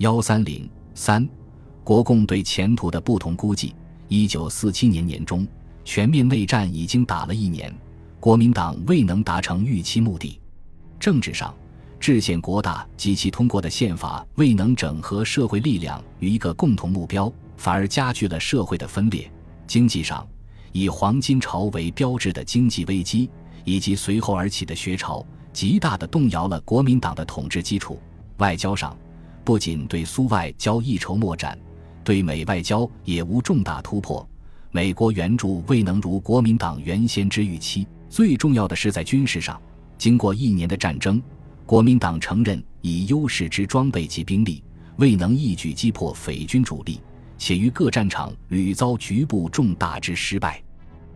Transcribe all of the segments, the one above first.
幺三零三，国共对前途的不同估计。一九四七年年中，全面内战已经打了一年，国民党未能达成预期目的。政治上，制宪国大及其通过的宪法未能整合社会力量与一个共同目标，反而加剧了社会的分裂。经济上，以黄金潮为标志的经济危机以及随后而起的学潮，极大的动摇了国民党的统治基础。外交上，不仅对苏外交一筹莫展，对美外交也无重大突破。美国援助未能如国民党原先之预期。最重要的是在军事上，经过一年的战争，国民党承认以优势之装备及兵力，未能一举击破匪军主力，且于各战场屡遭局部重大之失败。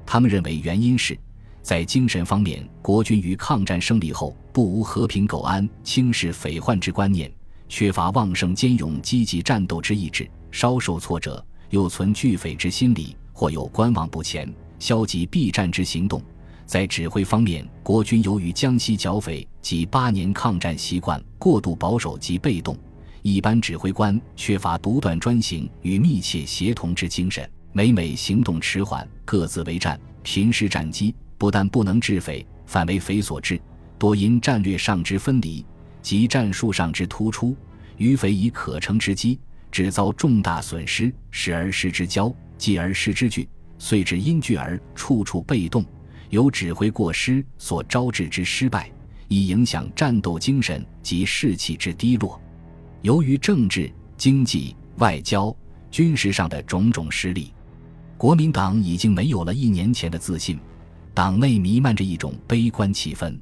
他们认为原因是，在精神方面，国军于抗战胜利后不无和平苟安、轻视匪患之观念。缺乏旺盛坚勇积极战斗之意志，稍受挫折又存惧匪之心理，或有观望不前、消极避战之行动。在指挥方面，国军由于江西剿匪及八年抗战习惯过度保守及被动，一般指挥官缺乏独断专行与密切协同之精神，每每行动迟缓，各自为战，频失战机，不但不能制匪，反为匪所制，多因战略上之分离。及战术上之突出，于匪以可乘之机，只遭重大损失，时而失之骄，继而失之惧，遂至因惧而处处被动，由指挥过失所招致之失败，以影响战斗精神及士气之低落。由于政治、经济、外交、军事上的种种失利，国民党已经没有了一年前的自信，党内弥漫着一种悲观气氛，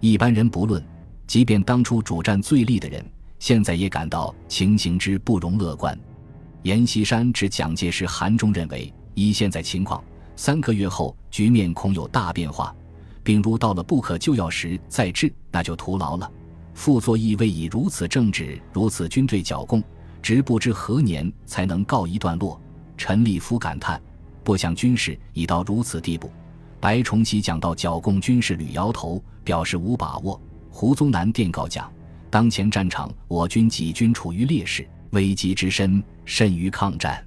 一般人不论。即便当初主战最利的人，现在也感到情形之不容乐观。阎锡山指蒋介石函中认为，依现在情况，三个月后局面恐有大变化，并如到了不可救药时再治，那就徒劳了。傅作义未以如此政治、如此军队剿共，直不知何年才能告一段落。陈立夫感叹，不想军事已到如此地步。白崇禧讲到剿共军事，屡摇头，表示无把握。胡宗南电告讲：当前战场，我军几军处于劣势，危机之深甚于抗战。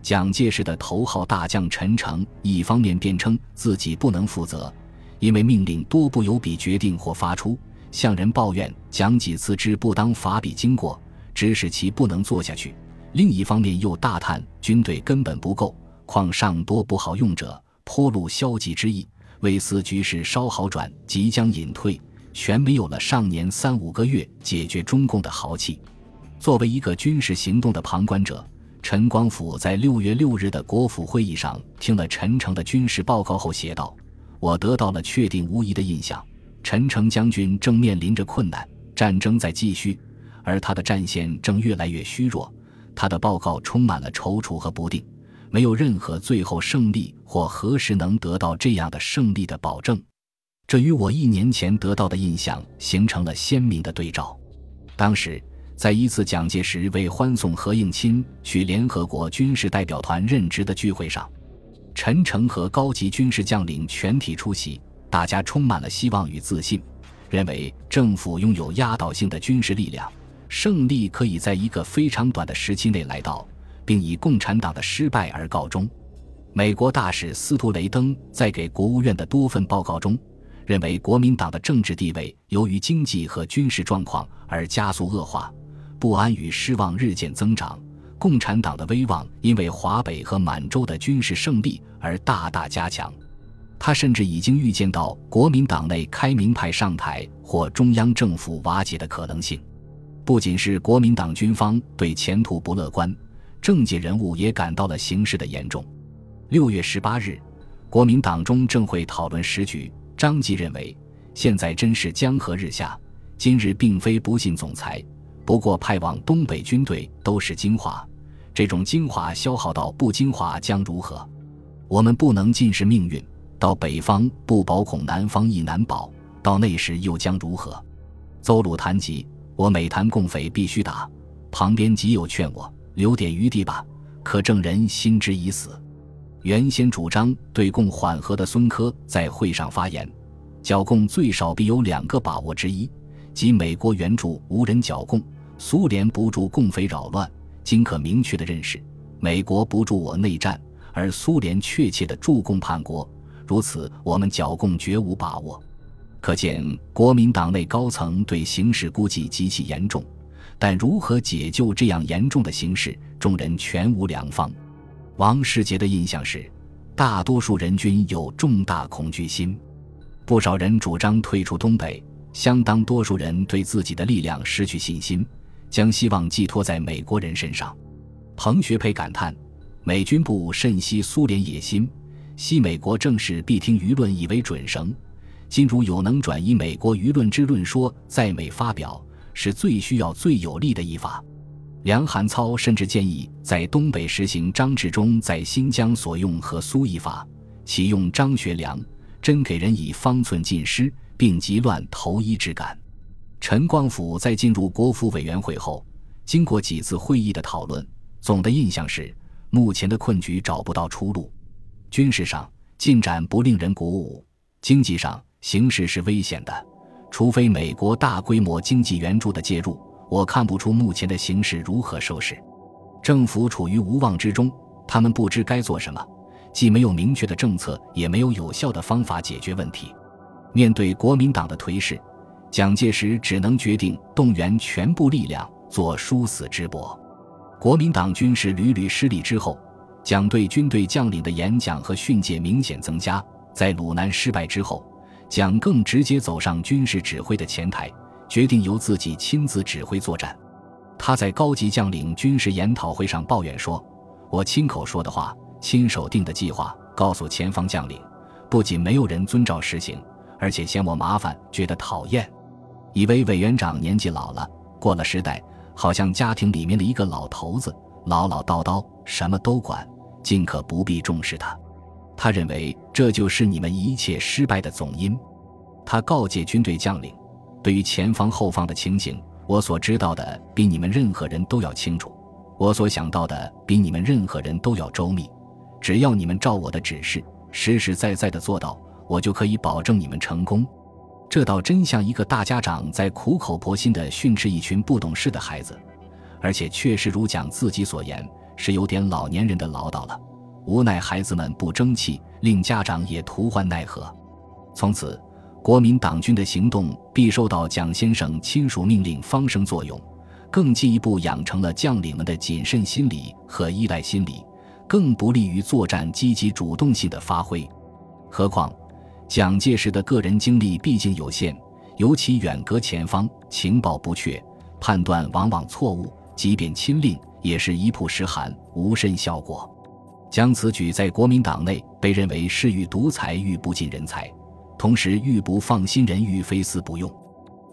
蒋介石的头号大将陈诚，一方面辩称自己不能负责，因为命令多不由彼决定或发出，向人抱怨蒋几次之不当法比经过，指使其不能做下去；另一方面又大叹军队根本不够，况尚多不好用者，颇露消极之意。为思局势稍好转，即将隐退。全没有了上年三五个月解决中共的豪气。作为一个军事行动的旁观者，陈光甫在六月六日的国府会议上听了陈诚的军事报告后写道：“我得到了确定无疑的印象，陈诚将军正面临着困难，战争在继续，而他的战线正越来越虚弱。他的报告充满了踌躇和不定，没有任何最后胜利或何时能得到这样的胜利的保证。”这与我一年前得到的印象形成了鲜明的对照。当时，在一次蒋介石为欢送何应钦去联合国军事代表团任职的聚会上，陈诚和高级军事将领全体出席，大家充满了希望与自信，认为政府拥有压倒性的军事力量，胜利可以在一个非常短的时期内来到，并以共产党的失败而告终。美国大使斯图雷登在给国务院的多份报告中。认为国民党的政治地位由于经济和军事状况而加速恶化，不安与失望日渐增长。共产党的威望因为华北和满洲的军事胜利而大大加强。他甚至已经预见到国民党内开明派上台或中央政府瓦解的可能性。不仅是国民党军方对前途不乐观，政界人物也感到了形势的严重。六月十八日，国民党中正会讨论时局。张继认为，现在真是江河日下。今日并非不信总裁，不过派往东北军队都是精华，这种精华消耗到不精华将如何？我们不能尽是命运。到北方不保，恐南方亦难保。到那时又将如何？邹鲁谈及，我每谈共匪必须打，旁边极有劝我留点余地吧，可证人心之已死。原先主张对共缓和的孙科在会上发言：“剿共最少必有两个把握之一，即美国援助无人剿共，苏联不助共匪扰乱，今可明确的认识，美国不助我内战，而苏联确切的助共叛国。如此，我们剿共绝无把握。可见，国民党内高层对形势估计极其严重，但如何解救这样严重的形势，众人全无良方。王世杰的印象是，大多数人均有重大恐惧心，不少人主张退出东北，相当多数人对自己的力量失去信心，将希望寄托在美国人身上。彭学培感叹：美军部甚悉苏联野心。西美国正是必听舆论以为准绳，今如有能转移美国舆论之论说在美发表，是最需要、最有利的一法。梁寒操甚至建议在东北实行张治中在新疆所用和苏一法，启用张学良，真给人以方寸尽失，并急乱投医之感。陈光甫在进入国府委员会后，经过几次会议的讨论，总的印象是目前的困局找不到出路。军事上进展不令人鼓舞，经济上形势是危险的。除非美国大规模经济援助的介入，我看不出目前的形势如何收拾。政府处于无望之中，他们不知该做什么，既没有明确的政策，也没有有效的方法解决问题。面对国民党的颓势，蒋介石只能决定动员全部力量做殊死之搏。国民党军事屡屡失利之后。蒋对军队将领的演讲和训诫明显增加。在鲁南失败之后，蒋更直接走上军事指挥的前台，决定由自己亲自指挥作战。他在高级将领军事研讨会上抱怨说：“我亲口说的话，亲手定的计划，告诉前方将领，不仅没有人遵照实行，而且嫌我麻烦，觉得讨厌，以为委员长年纪老了，过了时代，好像家庭里面的一个老头子，唠唠叨叨，什么都管。”尽可不必重视他，他认为这就是你们一切失败的总因。他告诫军队将领：“对于前方后方的情形，我所知道的比你们任何人都要清楚，我所想到的比你们任何人都要周密。只要你们照我的指示，实实在在的做到，我就可以保证你们成功。”这倒真像一个大家长在苦口婆心的训斥一群不懂事的孩子，而且确实如讲自己所言。是有点老年人的唠叨了，无奈孩子们不争气，令家长也徒欢奈何。从此，国民党军的行动必受到蒋先生亲属命令方生作用，更进一步养成了将领们的谨慎心理和依赖心理，更不利于作战积极主动性的发挥。何况，蒋介石的个人精力毕竟有限，尤其远隔前方，情报不确，判断往往错误，即便亲令。也是一曝十寒，无甚效果。蒋此举在国民党内被认为是欲独裁欲不尽人才，同时欲不放心人欲非死不用。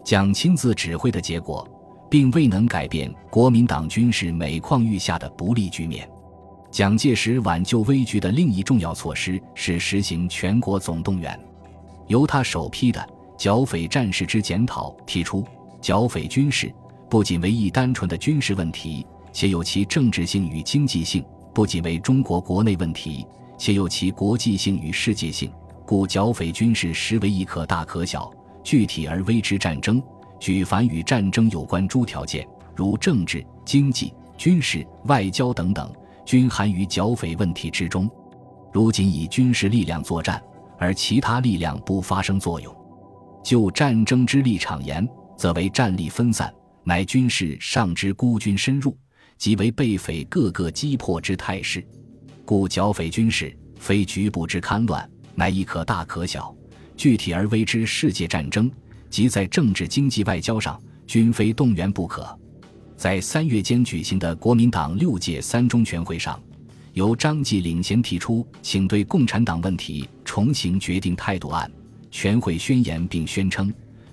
蒋亲自指挥的结果，并未能改变国民党军事每况愈下的不利局面。蒋介石挽救危局的另一重要措施是实行全国总动员。由他首批的剿匪战事之检讨提出，剿匪军事不仅为一单纯的军事问题。且有其政治性与经济性，不仅为中国国内问题，且有其国际性与世界性。故剿匪军事实为一可大可小、具体而微之战争。举凡与战争有关诸条件，如政治、经济、军事、外交等等，均含于剿匪问题之中。如今以军事力量作战，而其他力量不发生作用，就战争之立场言，则为战力分散，乃军事上之孤军深入。即为被匪各个击破之态势，故剿匪军事非局部之戡乱，乃亦可大可小、具体而微之世界战争，即在政治、经济、外交上均非动员不可。在三月间举行的国民党六届三中全会上，由张继领衔提出，请对共产党问题重新决定态度案。全会宣言并宣称，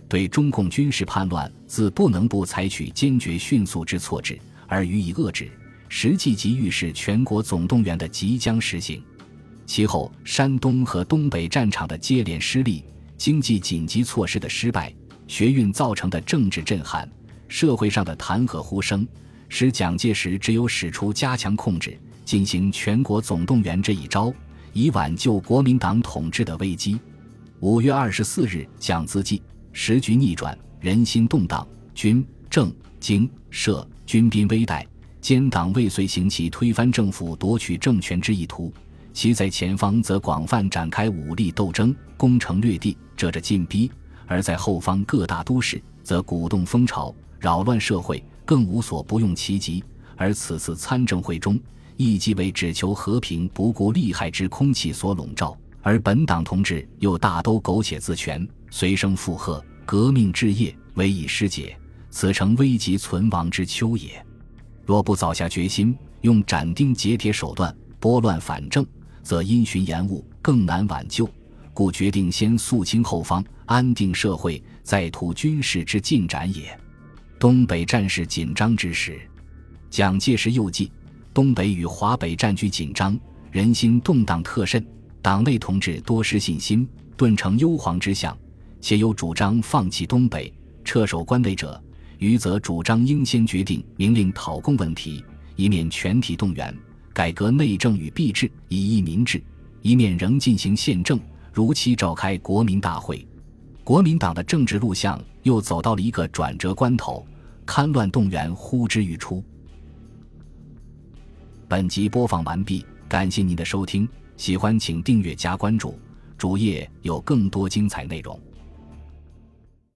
对中共军事叛乱，自不能不采取坚决迅速之措置。而予以遏制，实际即预示全国总动员的即将实行。其后，山东和东北战场的接连失利，经济紧急措施的失败，学运造成的政治震撼，社会上的弹劾呼声，使蒋介石只有使出加强控制、进行全国总动员这一招，以挽救国民党统治的危机。五月二十四日，蒋自记：时局逆转，人心动荡，军政。经、设、军兵危殆，奸党未遂行其推翻政府、夺取政权之意图。其在前方则广泛展开武力斗争，攻城略地，遮着进逼；而在后方各大都市，则鼓动风潮，扰乱社会，更无所不用其极。而此次参政会中，亦即为只求和平、不顾利害之空气所笼罩，而本党同志又大都苟且自全，随声附和，革命之业唯以失解，此诚危急存亡之秋也。若不早下决心，用斩钉截铁手段拨乱反正，则因循延误，更难挽救，故决定先肃清后方，安定社会，再图军事之进展也。东北战事紧张之时，蒋介石又记东北与华北战局紧张，人心动荡特甚，党内同志多失信心，顿成忧惶之象。且有主张放弃东北、撤守关内者，余则主张应先决定明令讨共问题，以免全体动员。改革内政与币制，以益民治；一面仍进行宪政，如期召开国民大会。国民党的政治路向又走到了一个转折关头，戡乱动员呼之欲出。本集播放完毕，感谢您的收听，喜欢请订阅加关注，主页有更多精彩内容。